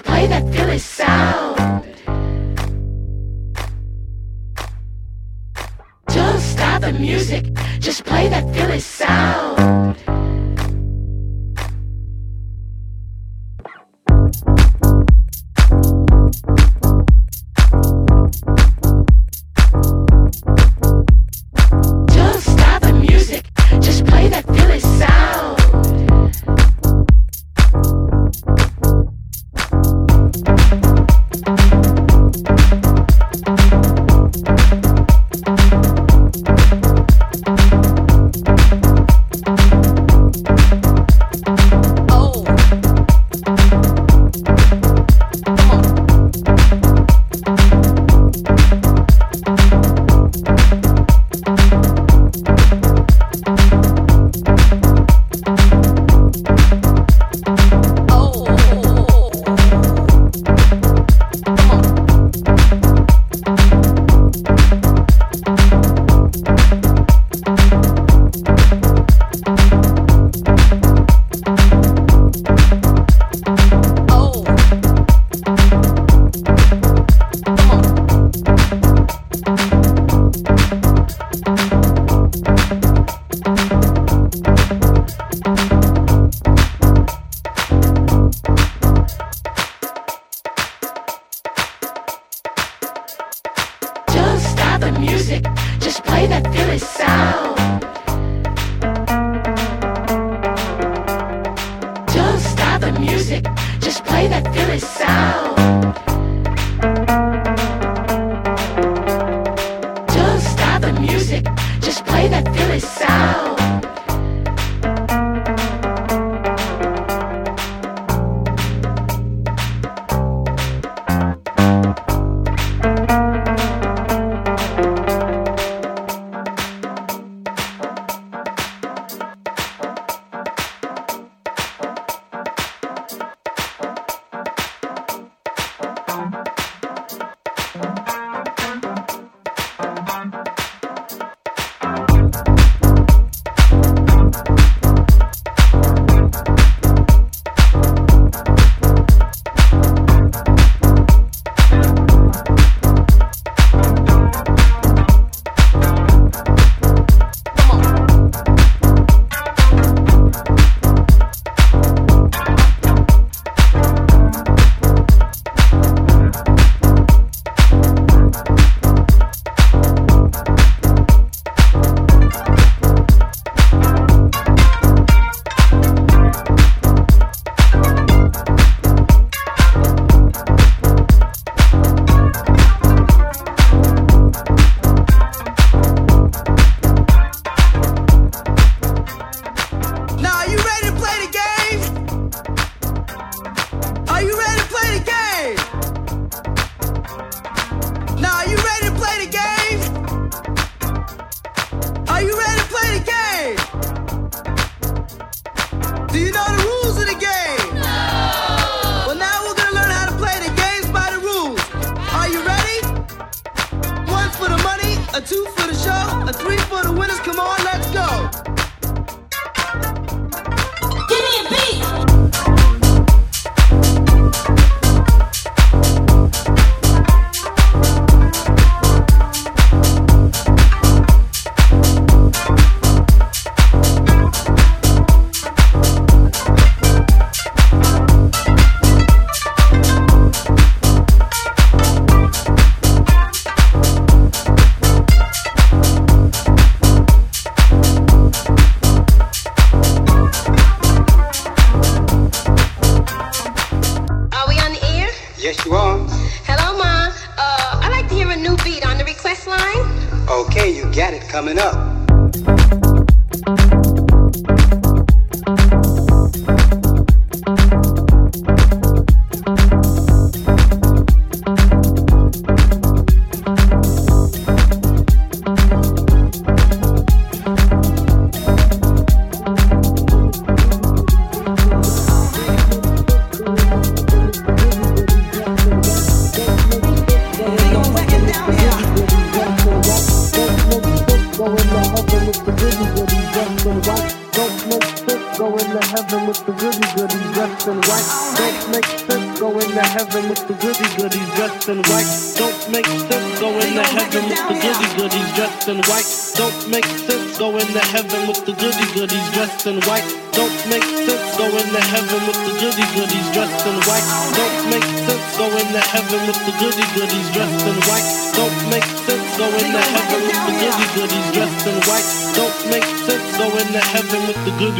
play that Philly sound.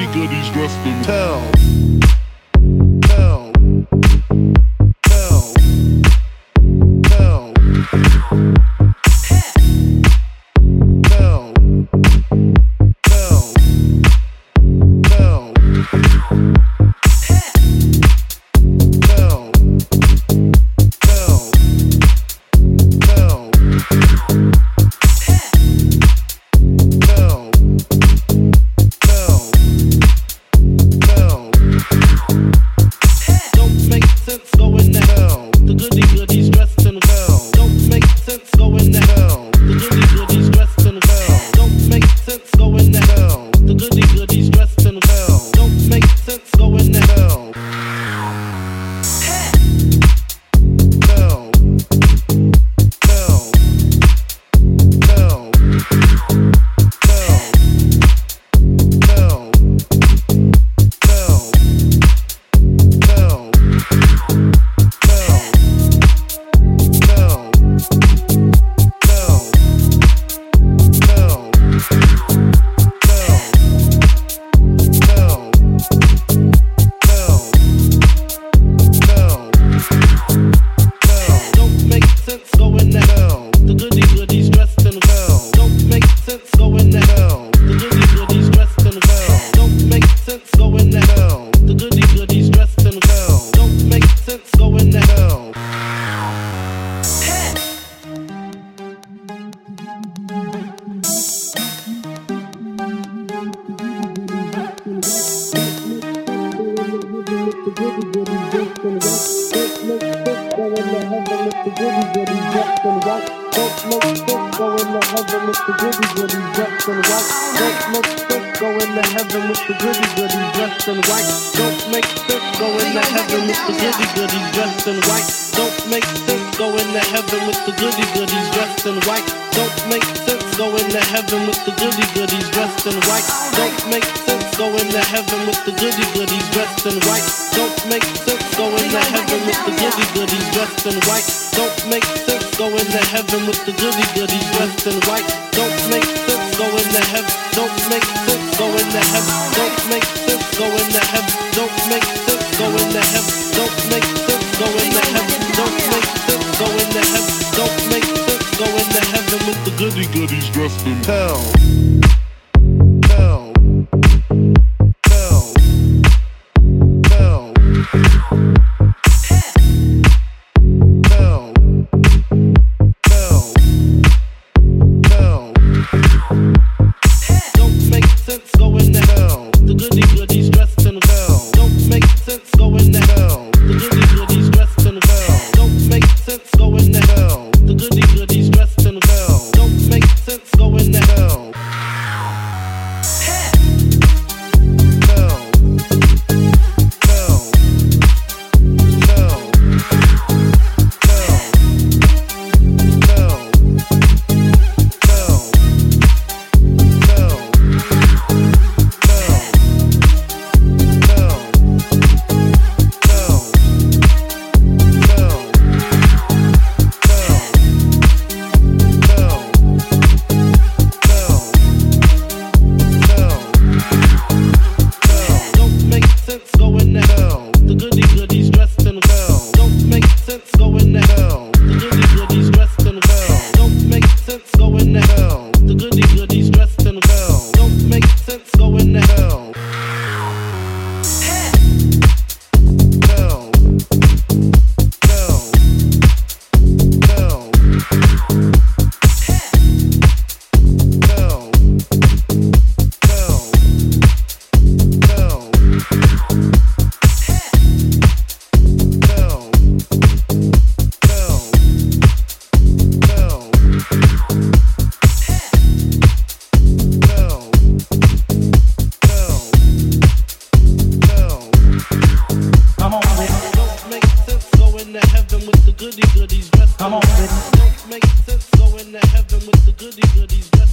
Goodies dressed in. goodies, dressed in hell.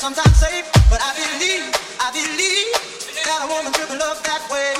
sometimes safe, but I believe, I believe that a woman could love that way.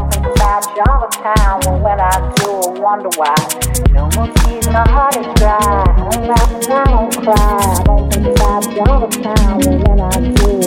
all the time. Well, when I do, I wonder why. No more tears, my heart is dry. I don't I don't cry. I don't think about all the time. Well, when I do,